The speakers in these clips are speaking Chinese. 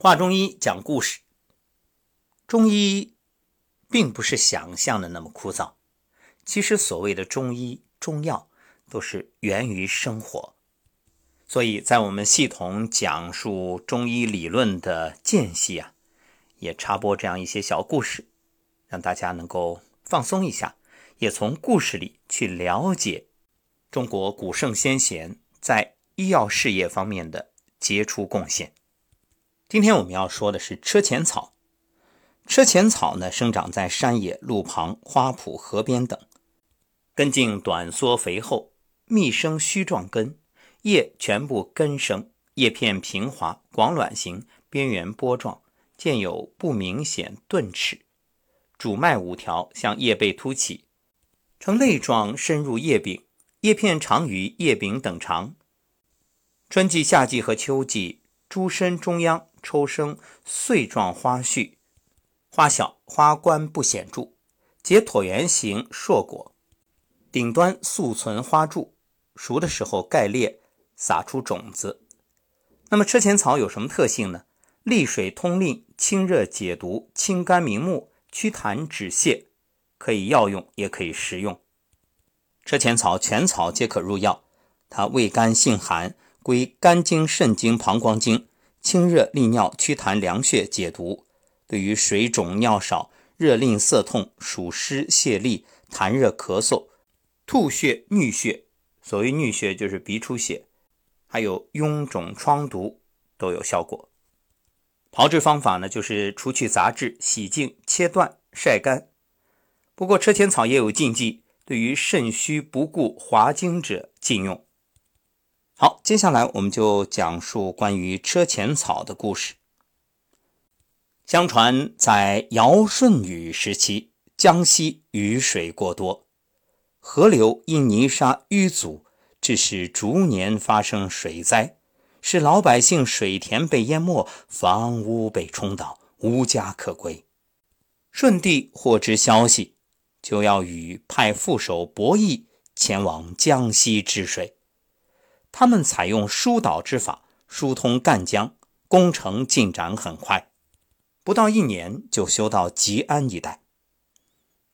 画中医讲故事，中医并不是想象的那么枯燥。其实所谓的中医中药，都是源于生活。所以在我们系统讲述中医理论的间隙啊，也插播这样一些小故事，让大家能够放松一下，也从故事里去了解中国古圣先贤在医药事业方面的杰出贡献。今天我们要说的是车前草。车前草呢，生长在山野、路旁、花圃、河边等，根茎短缩肥厚，密生须状根，叶全部根生，叶片平滑、广卵形，边缘波状，见有不明显钝齿，主脉五条，向叶背凸起，呈类状，深入叶柄，叶片长于叶柄等长。春季、夏季和秋季，株身中央。抽生穗状花序，花小，花冠不显著，结椭圆形硕果，顶端素存花柱，熟的时候盖裂，撒出种子。那么车前草有什么特性呢？利水通淋，清热解毒，清肝明目，祛痰止泻，可以药用，也可以食用。车前草全草皆可入药，它味甘性寒，归肝经、肾经、膀胱经。清热利尿、祛痰凉血、解毒，对于水肿、尿少、热淋涩痛、暑湿泄痢、痰热咳嗽、吐血、衄血，所谓衄血就是鼻出血，还有臃肿疮毒都有效果。炮制方法呢，就是除去杂质，洗净、切断、晒干。不过车前草也有禁忌，对于肾虚不顾、滑精者禁用。好，接下来我们就讲述关于车前草的故事。相传在尧舜禹时期，江西雨水过多，河流因泥沙淤阻，致使逐年发生水灾，使老百姓水田被淹没，房屋被冲倒，无家可归。舜帝获知消息，就要禹派副手伯益前往江西治水。他们采用疏导之法，疏通赣江，工程进展很快，不到一年就修到吉安一带。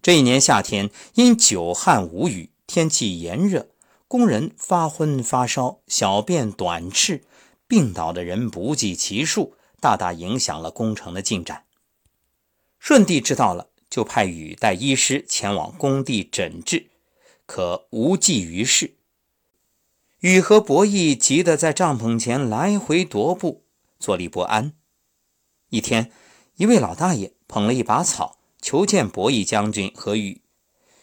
这一年夏天，因久旱无雨，天气炎热，工人发昏发烧，小便短赤，病倒的人不计其数，大大影响了工程的进展。舜帝知道了，就派禹带医师前往工地诊治，可无济于事。禹和伯益急得在帐篷前来回踱步，坐立不安。一天，一位老大爷捧了一把草，求见伯益将军和禹。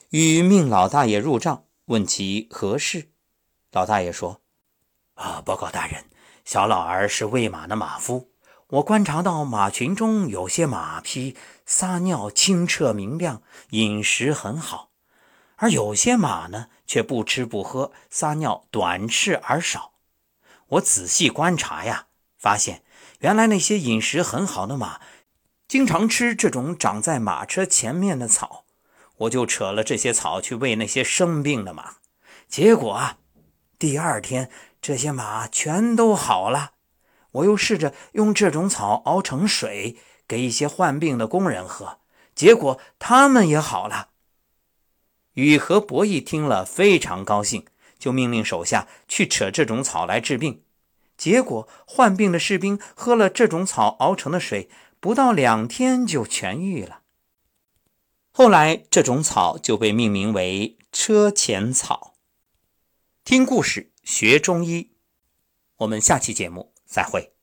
禹命老大爷入帐，问其何事。老大爷说：“啊，报告大人，小老儿是喂马的马夫，我观察到马群中有些马匹撒尿清澈明亮，饮食很好。”而有些马呢，却不吃不喝，撒尿短赤而少。我仔细观察呀，发现原来那些饮食很好的马，经常吃这种长在马车前面的草。我就扯了这些草去喂那些生病的马，结果啊，第二天这些马全都好了。我又试着用这种草熬成水，给一些患病的工人喝，结果他们也好了。禹和伯益听了非常高兴，就命令手下去扯这种草来治病。结果患病的士兵喝了这种草熬成的水，不到两天就痊愈了。后来这种草就被命名为车前草。听故事学中医，我们下期节目再会。